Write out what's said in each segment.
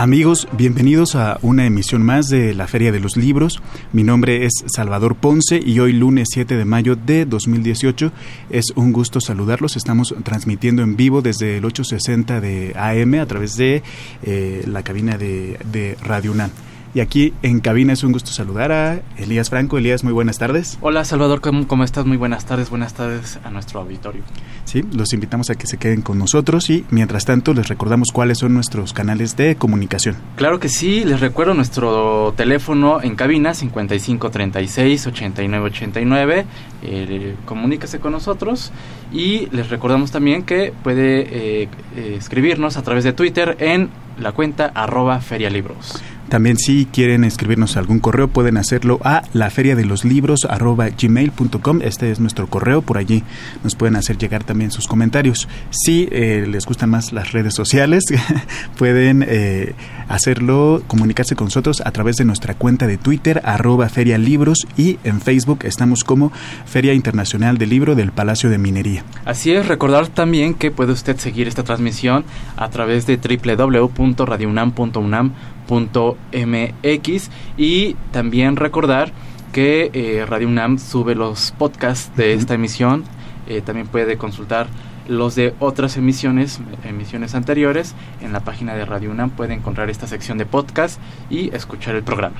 Amigos, bienvenidos a una emisión más de la Feria de los Libros. Mi nombre es Salvador Ponce y hoy lunes 7 de mayo de 2018 es un gusto saludarlos. Estamos transmitiendo en vivo desde el 860 de AM a través de eh, la cabina de, de Radio UNAM. Y aquí en cabina es un gusto saludar a Elías Franco. Elías, muy buenas tardes. Hola Salvador, ¿cómo, estás? Muy buenas tardes, buenas tardes a nuestro auditorio. Sí, los invitamos a que se queden con nosotros y mientras tanto les recordamos cuáles son nuestros canales de comunicación. Claro que sí, les recuerdo nuestro teléfono en cabina 5536-8989. Eh, comuníquese con nosotros y les recordamos también que puede eh, eh, escribirnos a través de Twitter en la cuenta arroba ferialibros. También si quieren escribirnos algún correo pueden hacerlo a la feria de los libros gmail.com. Este es nuestro correo, por allí nos pueden hacer llegar también sus comentarios. Si eh, les gustan más las redes sociales, pueden eh, hacerlo, comunicarse con nosotros a través de nuestra cuenta de Twitter, arroba Feria Libros, y en Facebook estamos como Feria Internacional del Libro del Palacio de Minería. Así es, recordar también que puede usted seguir esta transmisión a través de www.radiounam.unam mx y también recordar que eh, Radio UNAM sube los podcasts de esta emisión. Eh, también puede consultar los de otras emisiones, emisiones anteriores, en la página de Radio UNAM puede encontrar esta sección de podcast y escuchar el programa.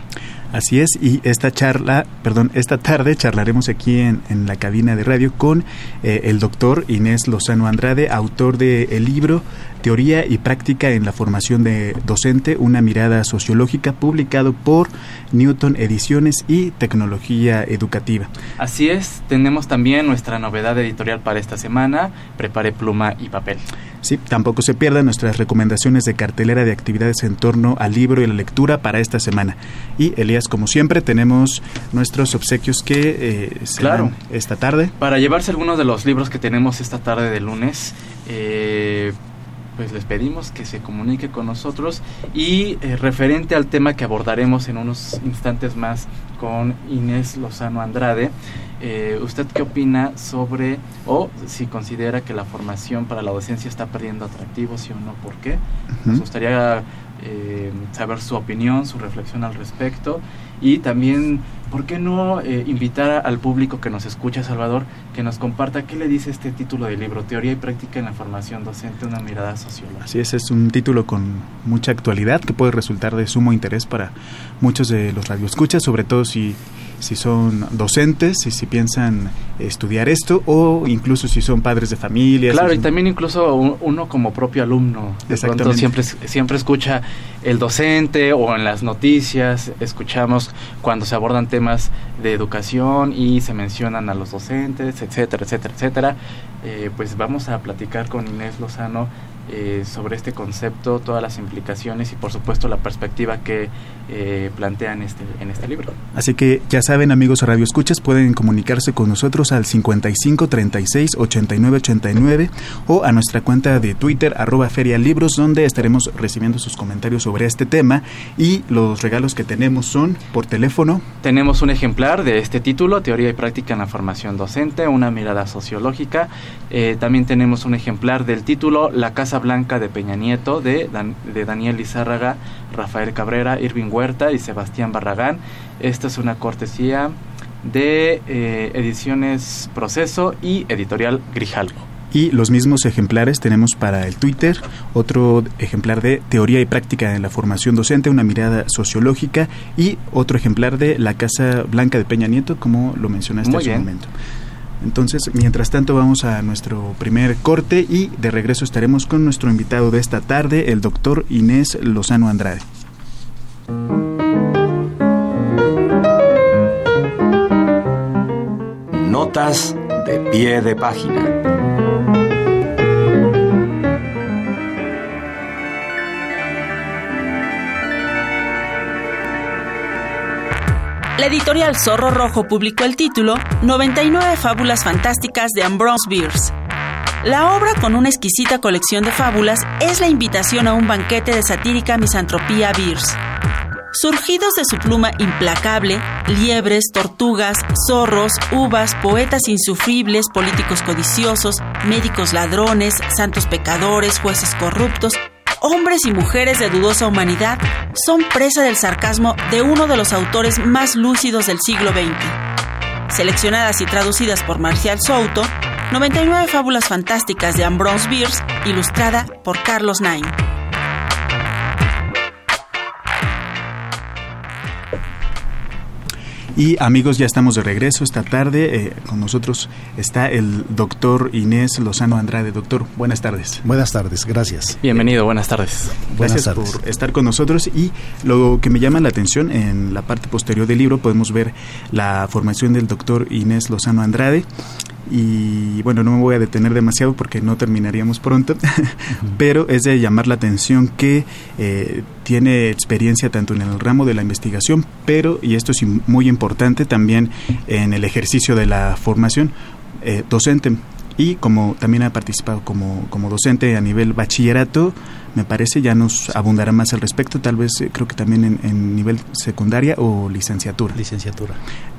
Así es, y esta charla, perdón, esta tarde charlaremos aquí en, la cabina de radio con eh, el doctor Inés Lozano Andrade, autor del el libro Teoría y Práctica en la Formación de Docente, una mirada sociológica, publicado por Newton Ediciones y Tecnología Educativa. Así es, tenemos también nuestra novedad editorial para esta semana, Prepare pluma y papel. Sí, tampoco se pierdan nuestras recomendaciones de cartelera de actividades en torno al libro y la lectura para esta semana. Y Elías, como siempre, tenemos nuestros obsequios que eh, se claro. esta tarde. Para llevarse algunos de los libros que tenemos esta tarde de lunes, eh, pues les pedimos que se comunique con nosotros y eh, referente al tema que abordaremos en unos instantes más con Inés Lozano Andrade, eh, ¿usted qué opina sobre o si considera que la formación para la docencia está perdiendo atractivo, sí o no, por qué? Nos gustaría eh, saber su opinión, su reflexión al respecto y también, ¿por qué no eh, invitar al público que nos escucha, Salvador, que nos comparta qué le dice este título del libro, Teoría y Práctica en la Formación Docente, una mirada sociológica? Así es, es un título con mucha actualidad que puede resultar de sumo interés para muchos de los radioescuchas, sobre todo si si son docentes, y si piensan estudiar esto o incluso si son padres de familia. Claro, y también incluso uno como propio alumno. De pronto siempre, siempre escucha el docente o en las noticias, escuchamos cuando se abordan temas de educación y se mencionan a los docentes, etcétera, etcétera, etcétera. Eh, pues vamos a platicar con Inés Lozano eh, sobre este concepto, todas las implicaciones y por supuesto la perspectiva que eh, plantean este, en este libro. Así que ya saben amigos Radio Escuchas, pueden comunicarse con nosotros al 55 36 89 89 o a nuestra cuenta de Twitter arroba Feria Libros donde estaremos recibiendo sus comentarios sobre este tema y los regalos que tenemos son por teléfono. Tenemos un ejemplar de este título, Teoría y Práctica en la Formación Docente, una mirada sociológica. Eh, también tenemos un ejemplar del título La Casa Blanca de Peña Nieto de, de Daniel Lizárraga, Rafael Cabrera, Irving Huerta y Sebastián Barragán. Esta es una cortesía de eh, Ediciones Proceso y Editorial Grijalvo. Y los mismos ejemplares tenemos para el Twitter, otro ejemplar de Teoría y Práctica en la Formación Docente, una mirada sociológica, y otro ejemplar de La Casa Blanca de Peña Nieto, como lo mencionaste hace un momento. Entonces, mientras tanto, vamos a nuestro primer corte y de regreso estaremos con nuestro invitado de esta tarde, el doctor Inés Lozano Andrade. Notas de pie de página. Editorial Zorro Rojo publicó el título 99 fábulas fantásticas de Ambrose Bierce. La obra, con una exquisita colección de fábulas, es la invitación a un banquete de satírica misantropía Bierce. Surgidos de su pluma implacable, liebres, tortugas, zorros, uvas, poetas insufribles, políticos codiciosos, médicos ladrones, santos pecadores, jueces corruptos, hombres y mujeres de dudosa humanidad son presa del sarcasmo de uno de los autores más lúcidos del siglo XX. Seleccionadas y traducidas por Marcial Souto, 99 fábulas fantásticas de Ambrose Bierce, ilustrada por Carlos Nain. Y amigos, ya estamos de regreso esta tarde. Eh, con nosotros está el doctor Inés Lozano Andrade. Doctor, buenas tardes. Buenas tardes, gracias. Bienvenido, buenas tardes. Gracias por estar con nosotros. Y lo que me llama la atención, en la parte posterior del libro podemos ver la formación del doctor Inés Lozano Andrade y bueno, no me voy a detener demasiado porque no terminaríamos pronto, pero es de llamar la atención que eh, tiene experiencia tanto en el ramo de la investigación, pero, y esto es muy importante, también en el ejercicio de la formación eh, docente. Y como también ha participado como, como docente a nivel bachillerato, me parece, ya nos abundará más al respecto, tal vez eh, creo que también en, nivel secundaria o licenciatura. Licenciatura.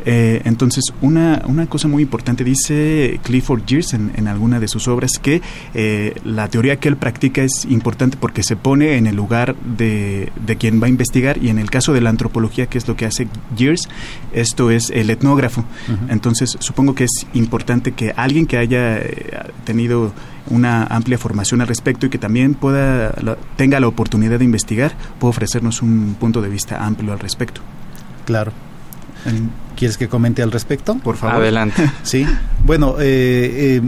Eh, entonces, una, una cosa muy importante, dice Clifford Geertz en, alguna de sus obras, que eh, la teoría que él practica es importante porque se pone en el lugar de, de, quien va a investigar y en el caso de la antropología, que es lo que hace Geertz, esto es el etnógrafo. Entonces, supongo que es importante que alguien que haya tenido una amplia formación al respecto y que también pueda tenga la oportunidad de investigar, puede ofrecernos un punto de vista amplio al respecto. Claro. ¿Quieres que comente al respecto? Por favor. Adelante. Sí. Bueno, eh, eh,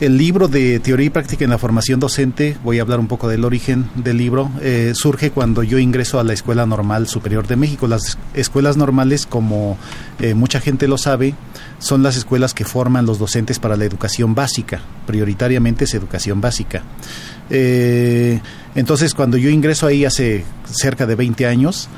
el libro de Teoría y Práctica en la Formación Docente, voy a hablar un poco del origen del libro, eh, surge cuando yo ingreso a la Escuela Normal Superior de México. Las escuelas normales, como eh, mucha gente lo sabe, son las escuelas que forman los docentes para la educación básica, prioritariamente es educación básica. Eh, entonces, cuando yo ingreso ahí hace cerca de 20 años,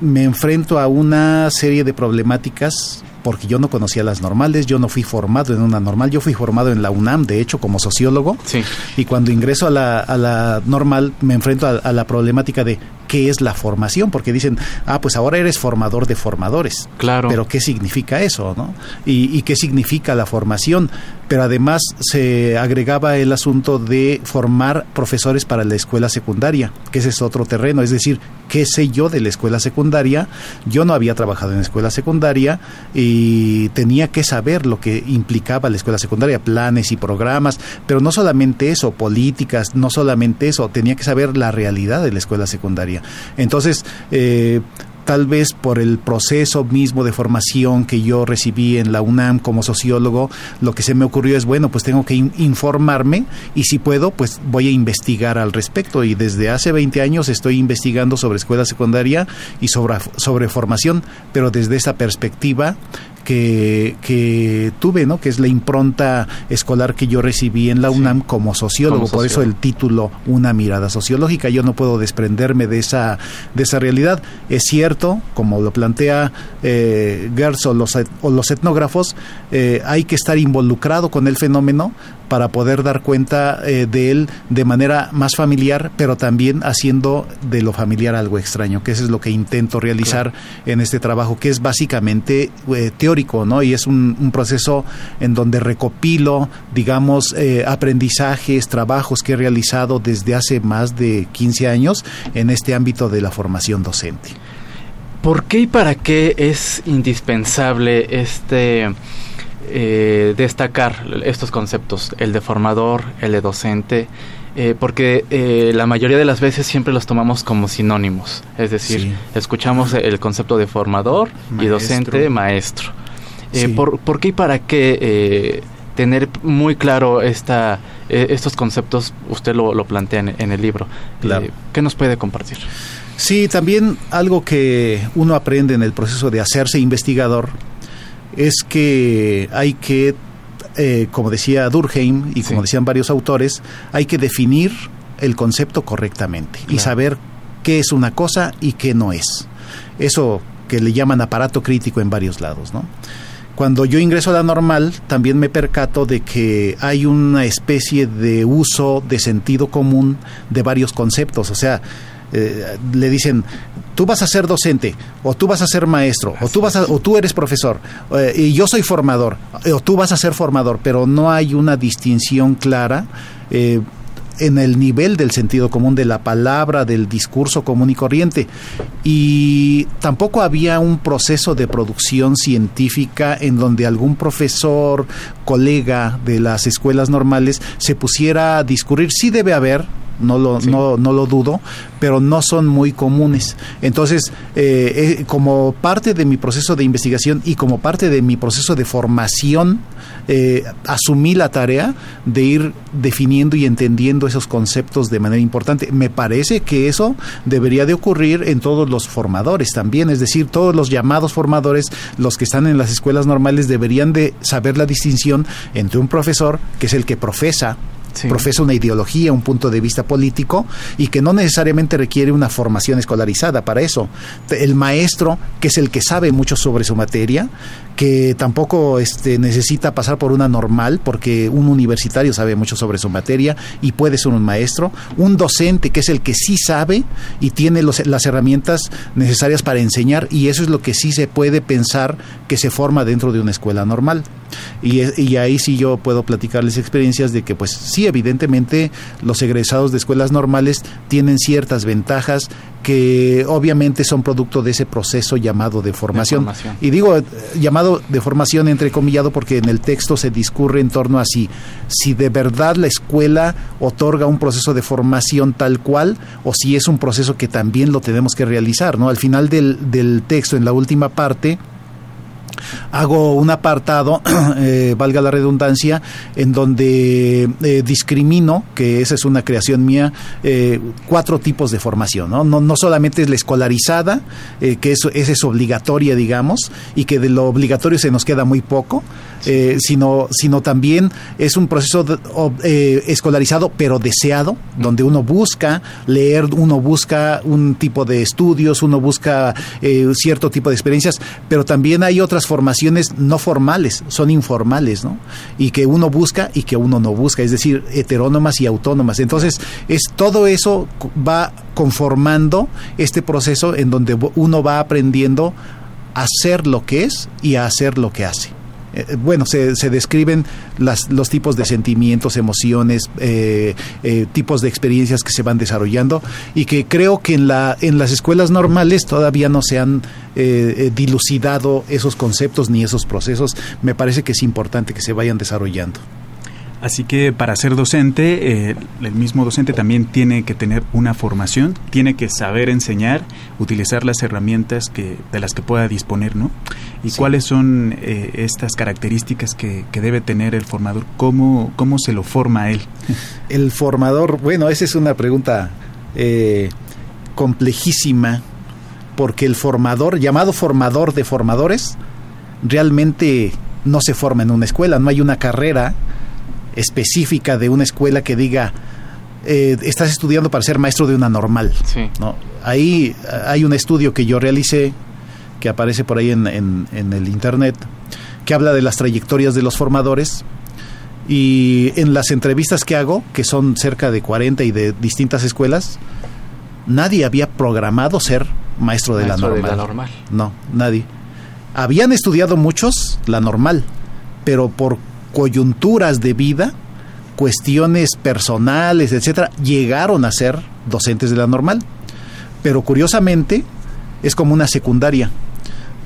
me enfrento a una serie de problemáticas porque yo no conocía las normales, yo no fui formado en una normal, yo fui formado en la UNAM, de hecho, como sociólogo. Sí. Y cuando ingreso a la, a la normal, me enfrento a la problemática de qué es la formación, porque dicen, ah, pues ahora eres formador de formadores. Claro. Pero ¿qué significa eso, no? Y, qué significa la formación. Pero además se agregaba el asunto de formar profesores para la escuela secundaria, que ese es otro terreno. Es decir, ¿qué sé yo de la escuela secundaria? Yo no había trabajado en escuela secundaria y tenía que saber lo que implicaba la escuela secundaria, planes y programas, pero no solamente eso, políticas, no solamente eso, tenía que saber la realidad de la escuela secundaria. Entonces, eh, tal vez por el proceso mismo de formación que yo recibí en la UNAM como sociólogo, lo que se me ocurrió es, bueno, pues tengo que informarme y si puedo, pues voy a investigar al respecto. Y desde hace 20 años estoy investigando sobre escuela secundaria y sobre, sobre formación, pero desde esa perspectiva que, que, tuve, ¿no? que es la impronta escolar que yo recibí en la UNAM como sociólogo, por eso el título Una mirada sociológica. Yo no puedo desprenderme de esa, de esa realidad. Es cierto, como lo plantea eh, Gertz o los, o los etnógrafos, eh, hay que estar involucrado con el fenómeno para poder dar cuenta eh, de él de manera más familiar, pero también haciendo de lo familiar algo extraño, que eso es lo que intento realizar en este trabajo, que es básicamente eh, teórico, ¿no? Y es un, proceso en donde recopilo, digamos, eh, aprendizajes, trabajos que he realizado desde hace más de 15 años en este ámbito de la formación docente. ¿Por qué y para qué es indispensable este eh, destacar estos conceptos, el de formador, el de docente, eh, porque eh, la mayoría de las veces siempre los tomamos como sinónimos, es decir, escuchamos el concepto de formador y docente, maestro. Por, qué y para qué tener muy claro esta, estos conceptos? Usted lo, plantea en, en, el libro. ¿Qué nos puede compartir? Sí, también algo que uno aprende en el proceso de hacerse investigador es que hay que, eh, como decía Durkheim y como decían varios autores, hay que definir el concepto correctamente y saber qué es una cosa y qué no es. Eso que le llaman aparato crítico en varios lados, ¿no? Cuando yo ingreso a la normal, también me percato de que hay una especie de uso de sentido común de varios conceptos. O sea, eh, le dicen, tú vas a ser docente, o tú vas a ser maestro, o tú, vas o tú eres profesor, eh, y yo soy formador, o tú vas a ser formador, pero no hay una distinción clara. Eh, en el nivel del sentido común de la palabra, del discurso común y corriente. Y tampoco había un proceso de producción científica en donde algún profesor, colega de las escuelas normales se pusiera a discurrir. Sí debe haber, no lo, no, no, lo dudo, pero no son muy comunes. Entonces, eh, eh, como parte de mi proceso de investigación y como parte de mi proceso de formación, eh, asumí la tarea de ir definiendo y entendiendo esos conceptos de manera importante. Me parece que eso debería de ocurrir en todos los formadores también, es decir, todos los llamados formadores, los que están en las escuelas normales, deberían de saber la distinción entre un profesor, que es el que profesa profesa una ideología, un punto de vista político y que no necesariamente requiere una formación escolarizada para eso. El maestro, que es el que sabe mucho sobre su materia, que tampoco este, necesita pasar por una normal, porque un universitario sabe mucho sobre su materia y puede ser un maestro, un docente que es el que sí sabe y tiene las herramientas necesarias para enseñar y eso es lo que sí se puede pensar que se forma dentro de una escuela normal. Y, y ahí sí yo puedo platicarles experiencias de que pues sí, evidentemente los egresados de escuelas normales tienen ciertas ventajas que obviamente son producto de ese proceso llamado de formación. Y digo eh, llamado de formación entrecomillado porque en el texto se discurre en torno a si, si de verdad la escuela otorga un proceso de formación tal cual o si es un proceso que también lo tenemos que realizar. ¿no? Al final del, del texto, en la última parte, hago un apartado, eh, valga la redundancia, en donde eh, discrimino, que esa es una creación mía, eh, cuatro tipos de formación. ¿no? No, no solamente es la escolarizada, que eso, esa es obligatoria, digamos, y que de lo obligatorio se nos queda muy poco, sino, sino también es un proceso escolarizado, pero deseado, donde uno busca leer, uno busca un tipo de estudios, uno busca cierto tipo de experiencias, pero también hay otras formaciones no formales, son informales, ¿no? Y que uno busca y que uno no busca, es decir, heterónomas y autónomas. Entonces, es todo eso va conformando este proceso en donde uno va aprendiendo a ser lo que es y a hacer lo que hace. Eh, eh, bueno, se, se describen las, los tipos de sentimientos, emociones, eh, tipos de experiencias que se van desarrollando y que creo que en, la, en las escuelas normales todavía no se han dilucidado esos conceptos ni esos procesos. Me parece que es importante que se vayan desarrollando. Así que para ser docente, eh, el mismo docente también tiene que tener una formación, tiene que saber enseñar, utilizar las herramientas que, de las que pueda disponer, ¿no? ¿Y cuáles son eh, estas características que, debe tener el formador? ¿Cómo, ¿Cómo se lo forma él? El formador, bueno, esa es una pregunta eh, complejísima, porque el formador, llamado formador de formadores, realmente no se forma en una escuela, no hay una carrera específica de una escuela que diga, eh, estás estudiando para ser maestro de una normal. ¿no? Ahí hay un estudio que yo realicé, que aparece por ahí en, en, el Internet, que habla de las trayectorias de los formadores. Y en las entrevistas que hago, que son cerca de 40 y de distintas escuelas, nadie había programado ser maestro de, la, normal. de la normal. No, nadie. Habían estudiado muchos la normal, pero por coyunturas de vida, cuestiones personales, etcétera, llegaron a ser docentes de la normal. Pero curiosamente es como una secundaria.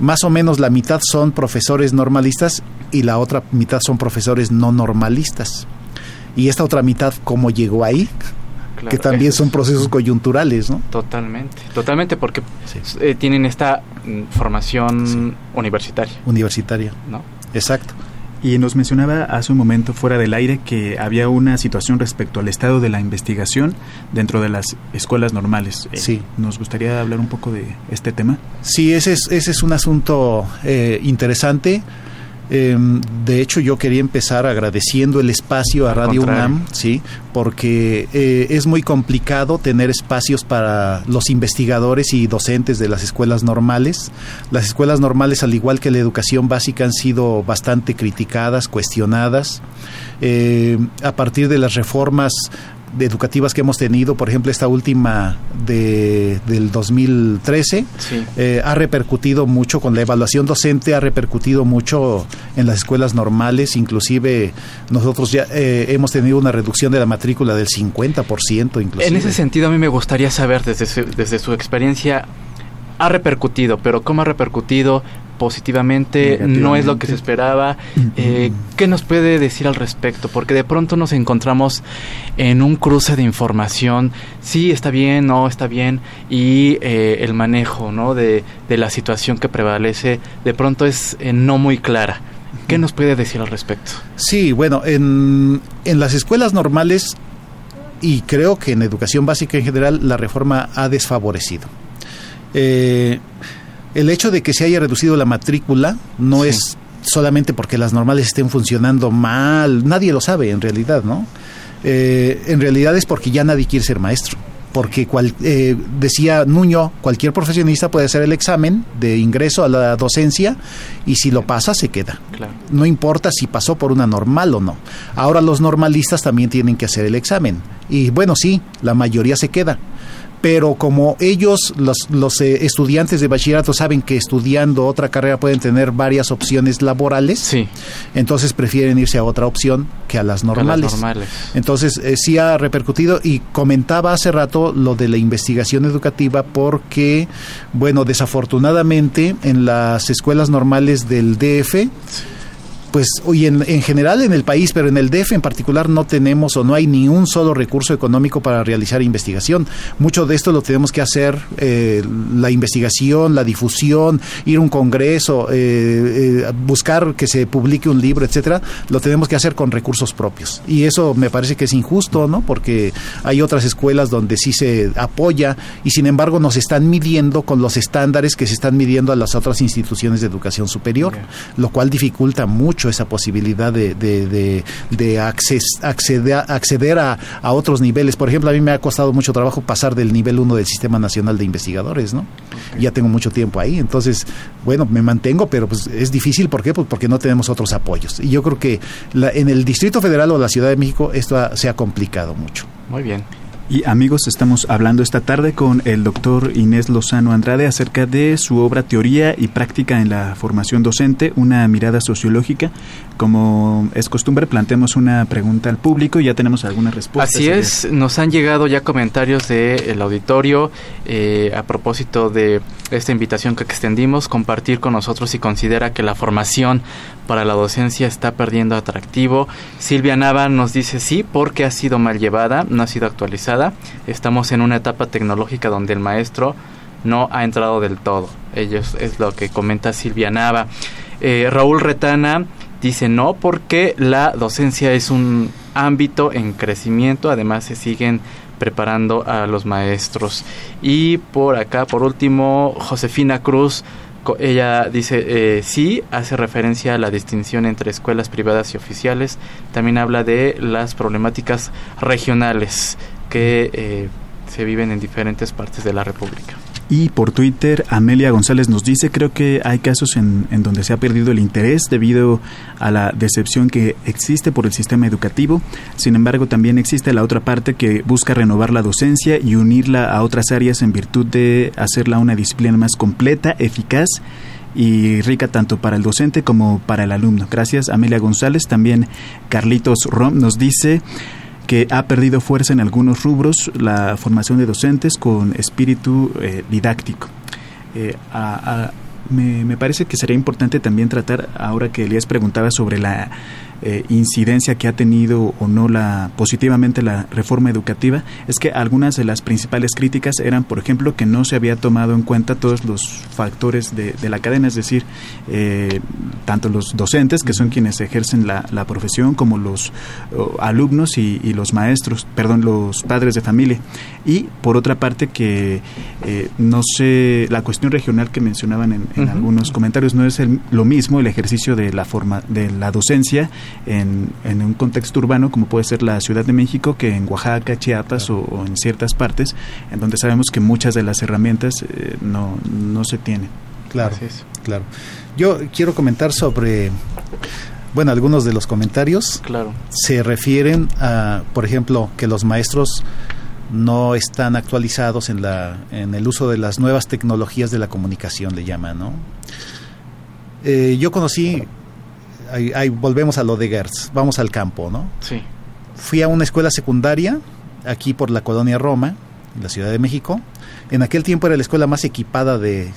Más o menos la mitad son profesores normalistas y la otra mitad son profesores no normalistas. Y esta otra mitad, ¿cómo llegó ahí? que también son procesos coyunturales, ¿no? Totalmente, totalmente, porque eh, tienen esta mm, formación universitaria. Universitaria. ¿No? Exacto. Y nos mencionaba hace un momento fuera del aire que había una situación respecto al estado de la investigación dentro de las escuelas normales. Eh, sí. ¿Nos gustaría hablar un poco de este tema? Sí, ese es, ese es un asunto eh, interesante. Em, de hecho, yo quería empezar agradeciendo el espacio a Radio UNAM, sí, porque eh, es muy complicado tener espacios para los investigadores y docentes de las escuelas normales. Las escuelas normales, al igual que la educación básica, han sido bastante criticadas, cuestionadas. Eh, a partir de las reformas educativas que hemos tenido, por ejemplo, esta última de, del 2013, eh, ha repercutido mucho con la evaluación docente, ha repercutido mucho en las escuelas normales, inclusive nosotros ya eh, hemos tenido una reducción de la matrícula del 50%. Inclusive. En ese sentido, a mí me gustaría saber desde desde su experiencia, ha repercutido, pero ¿cómo ha repercutido? Positivamente, no es lo que se esperaba. Eh, ¿Qué nos puede decir al respecto? Porque de pronto nos encontramos en un cruce de información, sí está bien, no está bien, y eh, el manejo ¿no? de, la situación que prevalece de pronto es eh, no muy clara. ¿Qué nos puede decir al respecto? Sí, bueno, en, en las escuelas normales y creo que en educación básica en general la reforma ha desfavorecido. Eh, el hecho de que se haya reducido la matrícula no es solamente porque las normales estén funcionando mal, nadie lo sabe en realidad, ¿no? Eh, en realidad es porque ya nadie quiere ser maestro. Porque cual, eh, decía Nuño, cualquier profesionista puede hacer el examen de ingreso a la docencia y si lo pasa se queda. No importa si pasó por una normal o no. Ahora los normalistas también tienen que hacer el examen. Y bueno, sí, la mayoría se queda pero como ellos, los, los eh, estudiantes de bachillerato, saben que estudiando otra carrera pueden tener varias opciones laborales, sí. entonces prefieren irse a otra opción que a las normales. Entonces, eh, sí ha repercutido y comentaba hace rato lo de la investigación educativa porque, bueno, desafortunadamente en las escuelas normales del DF, pues hoy en, en, general en el país, pero en el DF en particular no tenemos o no hay ni un solo recurso económico para realizar investigación. Mucho de esto lo tenemos que hacer eh, la investigación, la difusión, ir a un congreso, eh, eh, buscar que se publique un libro, etcétera. Lo tenemos que hacer con recursos propios y eso me parece que es injusto, ¿no? Porque hay otras escuelas donde sí se apoya y sin embargo nos están midiendo con los estándares que se están midiendo a las otras instituciones de educación superior, lo cual dificulta mucho esa posibilidad de, de, de, acceder, acceder a, a, otros niveles. Por ejemplo, a mí me ha costado mucho trabajo pasar del nivel 1 del Sistema Nacional de Investigadores, ¿no? Ya tengo mucho tiempo ahí, entonces, bueno, me mantengo, pero pues es difícil, ¿por qué? Pues porque no tenemos otros apoyos. Y yo creo que la, en el Distrito Federal o la Ciudad de México esto se ha complicado mucho. Muy bien. Y amigos, estamos hablando esta tarde con el doctor Inés Lozano Andrade acerca de su obra Teoría y Práctica en la Formación Docente, una mirada sociológica. Como es costumbre, planteamos una pregunta al público y ya tenemos algunas respuestas. Así es, nos han llegado ya comentarios del auditorio eh, a propósito de esta invitación que extendimos, compartir con nosotros si considera que la formación para la docencia está perdiendo atractivo. Silvia Nava nos dice sí, porque ha sido mal llevada, no ha sido actualizada. Estamos en una etapa tecnológica donde el maestro no ha entrado del todo. Ellos es lo que comenta Silvia Nava. Eh, Raúl Retana dice no porque la docencia es un ámbito en crecimiento, además se siguen preparando a los maestros. Y por acá, por último, Josefina Cruz, ella dice, eh, sí, hace referencia a la distinción entre escuelas privadas y oficiales, también habla de las problemáticas regionales que eh, se viven en diferentes partes de la República. Y por Twitter, Amelia González nos dice, creo que hay casos en, en, donde se ha perdido el interés debido a la decepción que existe por el sistema educativo. Sin embargo, también existe la otra parte que busca renovar la docencia y unirla a otras áreas en virtud de hacerla una disciplina más completa, eficaz y rica tanto para el docente como para el alumno. Gracias, Amelia González. También Carlitos Rom nos dice que ha perdido fuerza en algunos rubros la formación de docentes con espíritu eh, didáctico. Eh, me, parece que sería importante también tratar, ahora que Elías preguntaba sobre la eh, incidencia que ha tenido o no la positivamente la reforma educativa es que algunas de las principales críticas eran, por ejemplo, que no se había tomado en cuenta todos los factores de, la cadena, es decir, eh, tanto los docentes, que son quienes ejercen la, profesión, como los alumnos y, los maestros, perdón, los padres de familia. Y por otra parte que eh, no sé, la cuestión regional que mencionaban en, algunos comentarios no es lo mismo el ejercicio de la forma de la docencia en, en, un contexto urbano como puede ser la Ciudad de México que en Oaxaca, Chiapas o, en ciertas partes en donde sabemos que muchas de las herramientas eh, no, no se tienen. Claro, claro. Yo quiero comentar sobre bueno, algunos de los comentarios claro. se refieren a, por ejemplo, que los maestros no están actualizados en, la, en el uso de las nuevas tecnologías de la comunicación, le llaman, ¿no? Eh, yo conocí, ahí, volvemos a lo de Gertz, vamos al campo, ¿no? Sí. Fui a una escuela secundaria, aquí por la colonia Roma, en la Ciudad de México. En aquel tiempo era la escuela más equipada de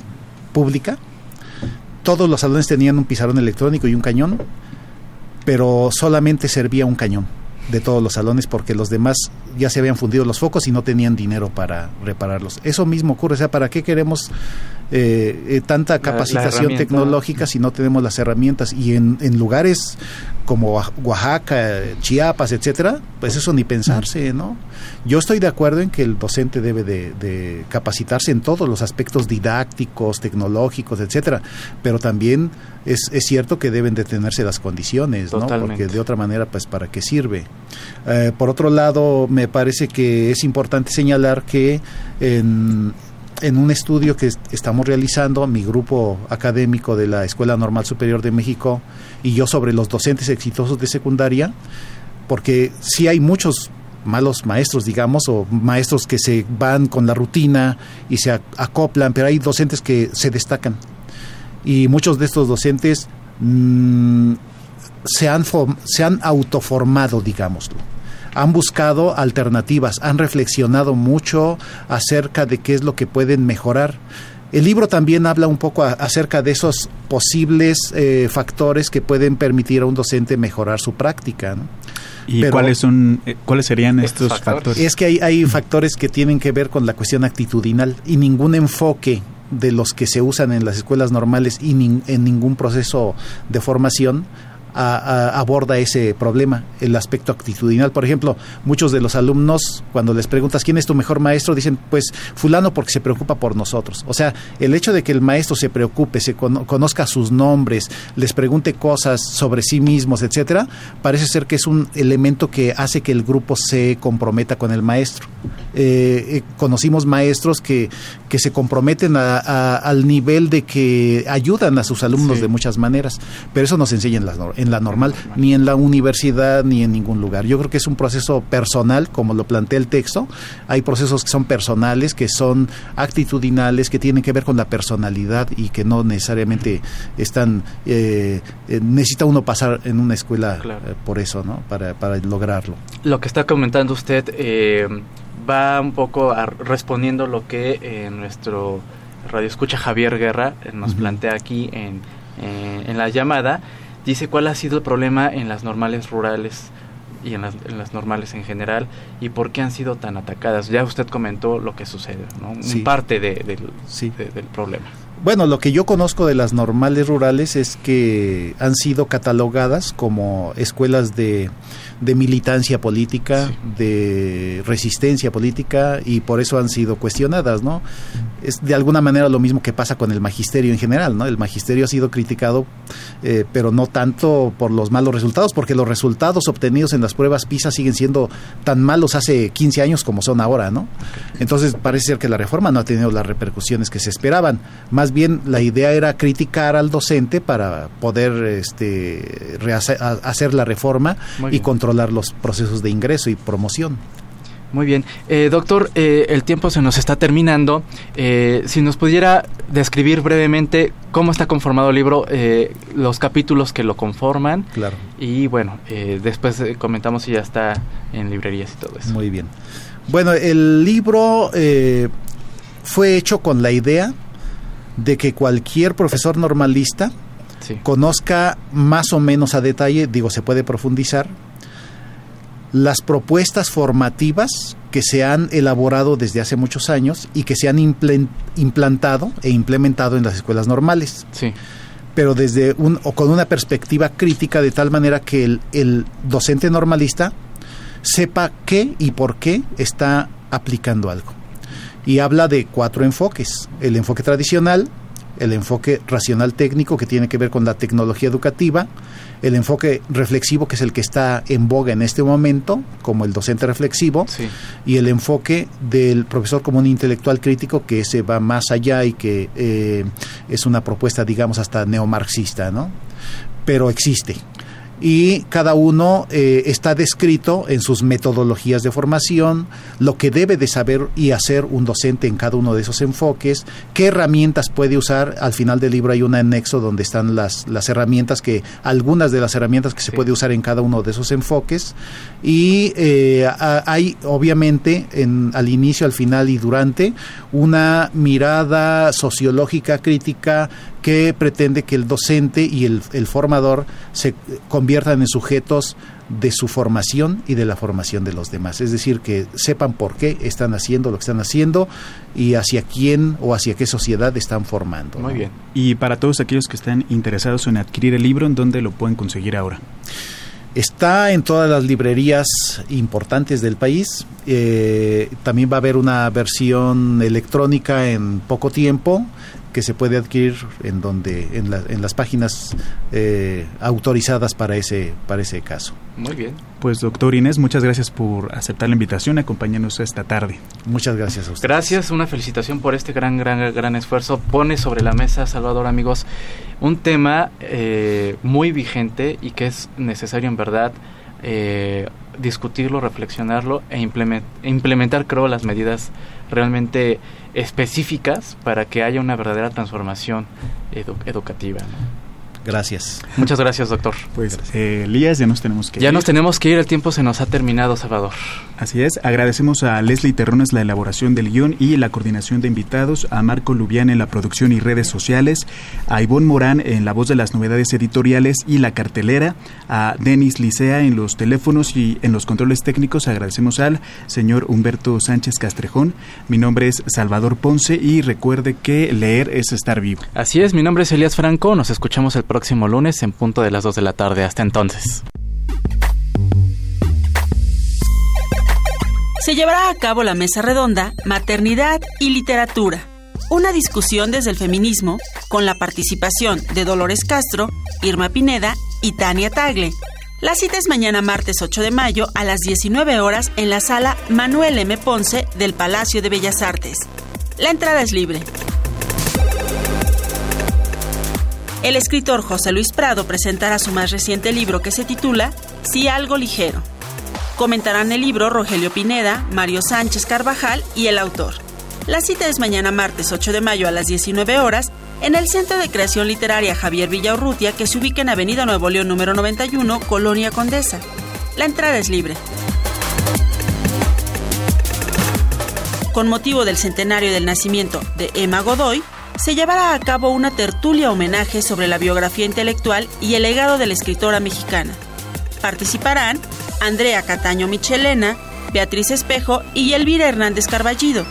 pública. Todos los salones tenían un pizarrón electrónico y un cañón, pero solamente servía un cañón de todos los salones porque los demás ya se habían fundido los focos y no tenían dinero para repararlos. Eso mismo ocurre, o sea, ¿para qué queremos eh, eh, tanta capacitación tecnológica si no tenemos las herramientas? Y en, en lugares como Oaxaca, Chiapas, etcétera, pues eso ni pensarse, ¿no? Yo estoy de acuerdo en que el docente debe de, capacitarse en todos los aspectos didácticos, tecnológicos, etcétera, pero también es, es cierto que deben de tenerse las condiciones, ¿no? Porque de otra manera, pues, ¿para qué sirve? Eh, por otro lado, me parece que es importante señalar que en en un estudio que estamos realizando, mi grupo académico de la Escuela Normal Superior de México y yo sobre los docentes exitosos de secundaria, porque sí hay muchos malos maestros, digamos, o maestros que se van con la rutina y se acoplan, pero hay docentes que se destacan. Y muchos de estos docentes mm, se, han se han autoformado, digámoslo han buscado alternativas, han reflexionado mucho acerca de qué es lo que pueden mejorar. El libro también habla un poco acerca de esos posibles eh, factores que pueden permitir a un docente mejorar su práctica. ¿Y cuáles son eh, cuáles serían estos, factores? Es que hay, hay factores que tienen que ver con la cuestión actitudinal y ningún enfoque de los que se usan en las escuelas normales y en ningún proceso de formación aborda ese problema, el aspecto actitudinal. Por ejemplo, muchos de los alumnos, cuando les preguntas quién es tu mejor maestro, dicen, pues fulano porque se preocupa por nosotros. O sea, el hecho de que el maestro se preocupe, se conozca sus nombres, les pregunte cosas sobre sí mismos, etcétera, parece ser que es un elemento que hace que el grupo se comprometa con el maestro. Eh, eh, conocimos maestros que, que se comprometen al nivel de que ayudan a sus alumnos de muchas maneras, pero eso nos enseña en las en la normal, ni en la universidad, ni en ningún lugar. Yo creo que es un proceso personal, como lo plantea el texto. Hay procesos que son personales, que son actitudinales, que tienen que ver con la personalidad y que no necesariamente están... Eh, eh, necesita uno pasar en una escuela eh, por eso, ¿no? Para, para lograrlo. Lo que está comentando usted va un poco respondiendo lo que nuestro radio escucha Javier Guerra nos plantea aquí en, en la llamada dice cuál ha sido el problema en las normales rurales y en las, en las, normales en general y por qué han sido tan atacadas. Ya usted comentó lo que sucede, ¿no? parte de, del problema. Bueno, lo que yo conozco de las normales rurales es que han sido catalogadas como escuelas de de militancia política, de resistencia política y por eso han sido cuestionadas, ¿no? Es de alguna manera lo mismo que pasa con el magisterio en general, ¿no? El magisterio ha sido criticado, eh, pero no tanto por los malos resultados, porque los resultados obtenidos en las pruebas PISA siguen siendo tan malos hace 15 años como son ahora, ¿no? Entonces parece ser que la reforma no ha tenido las repercusiones que se esperaban. Más bien la idea era criticar al docente para poder este, hacer la reforma y controlar los procesos de ingreso y promoción. Muy bien. Eh, doctor, eh, el tiempo se nos está terminando. Eh, si nos pudiera describir brevemente cómo está conformado el libro, los capítulos que lo conforman. Claro. Y bueno, después comentamos si ya está en librerías y todo eso. Muy bien. Bueno, el libro fue hecho con la idea de que cualquier profesor normalista conozca más o menos a detalle, digo, se puede profundizar, las propuestas formativas que se han elaborado desde hace muchos años y que se han implantado e implementado en las escuelas normales. Sí. Pero desde un, o con una perspectiva crítica de tal manera que el, el docente normalista sepa qué y por qué está aplicando algo. Y habla de cuatro enfoques. El enfoque tradicional, el enfoque racional técnico que tiene que ver con la tecnología educativa, el enfoque reflexivo que es el que está en boga en este momento, como el docente reflexivo, y el enfoque del profesor como un intelectual crítico que se va más allá y que eh, es una propuesta, digamos, hasta neomarxista, ¿no? Pero existe y cada uno eh, está descrito en sus metodologías de formación, lo que debe de saber y hacer un docente en cada uno de esos enfoques, qué herramientas puede usar. Al final del libro hay un anexo donde están las, las herramientas que, algunas de las herramientas que se puede usar en cada uno de esos enfoques. Y eh, hay obviamente en, al inicio, al final y durante una mirada sociológica crítica que pretende que el docente y el, formador se conviertan en sujetos de su formación y de la formación de los demás. Es decir, que sepan por qué están haciendo lo que están haciendo y hacia quién o hacia qué sociedad están formando. Muy bien. Y para todos aquellos que están interesados en adquirir el libro, ¿en dónde lo pueden conseguir ahora? Está en todas las librerías importantes del país. Eh, también va a haber una versión electrónica en poco tiempo que se puede adquirir en donde en, en las páginas eh, autorizadas para ese para ese caso. Muy bien. Pues doctor Inés, muchas gracias por aceptar la invitación, acompañarnos esta tarde. Muchas gracias a usted. Gracias, una felicitación por este gran gran gran esfuerzo. Pone sobre la mesa, Salvador, amigos, un tema eh, muy vigente y que es necesario en verdad eh, discutirlo, reflexionarlo e implementar, creo, las medidas realmente específicas para que haya una verdadera transformación educativa. Gracias. Muchas gracias, doctor. Pues, eh, Elías, ya nos tenemos que ir. Ya nos tenemos que ir, el tiempo se nos ha terminado, Salvador. Así es, agradecemos a Leslie Terrones la elaboración del guion y la coordinación de invitados, a Marco Lubián en la producción y redes sociales, a Ivonne Morán en la voz de las novedades editoriales y la cartelera, a Denis Licea en los teléfonos y en los controles técnicos. Agradecemos al señor Humberto Sánchez Castrejón. Mi nombre es Salvador Ponce y recuerde que leer es estar vivo. Así es, mi nombre es Elías Franco. Nos escuchamos el próximo lunes en punto de las 2 de la tarde. Hasta entonces. Se llevará a cabo la mesa redonda Maternidad y Literatura, una discusión desde el feminismo con la participación de Dolores Castro, Irma Pineda y Tania Tagle. La cita es mañana martes 8 de mayo a las 19 horas en la sala Manuel M. Ponce del Palacio de Bellas Artes. La entrada es libre. El escritor José Luis Prado presentará su más reciente libro que se titula Si algo ligero. Comentarán el libro Rogelio Pineda, Mario Sánchez Carvajal y el autor. La cita es mañana martes 8 de mayo a las 19 horas en el Centro de Creación Literaria Javier Villaurrutia que se ubica en Avenida Nuevo León número 91, Colonia Condesa. La entrada es libre. Con motivo del centenario del nacimiento de Emma Godoy, se llevará a cabo una tertulia homenaje sobre la biografía intelectual y el legado de la escritora mexicana. Participarán Andrea Cataño Michelena, Beatriz Espejo y Elvira Hernández Carballido.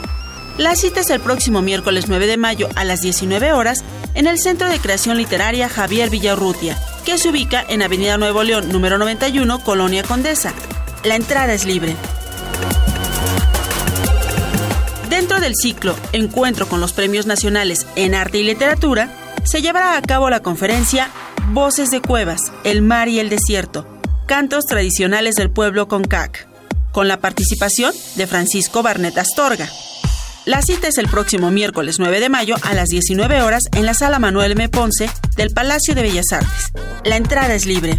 La cita es el próximo miércoles 9 de mayo a las 19 horas en el Centro de Creación Literaria Javier Villarrutia, que se ubica en Avenida Nuevo León número 91, Colonia Condesa. La entrada es libre. Dentro del ciclo Encuentro con los Premios Nacionales en Arte y Literatura, se llevará a cabo la conferencia Voces de Cuevas, el mar y el desierto, cantos tradicionales del pueblo Concac, con la participación de Francisco Barnet Astorga. La cita es el próximo miércoles 9 de mayo a las 19 horas en la sala Manuel M. Ponce del Palacio de Bellas Artes. La entrada es libre.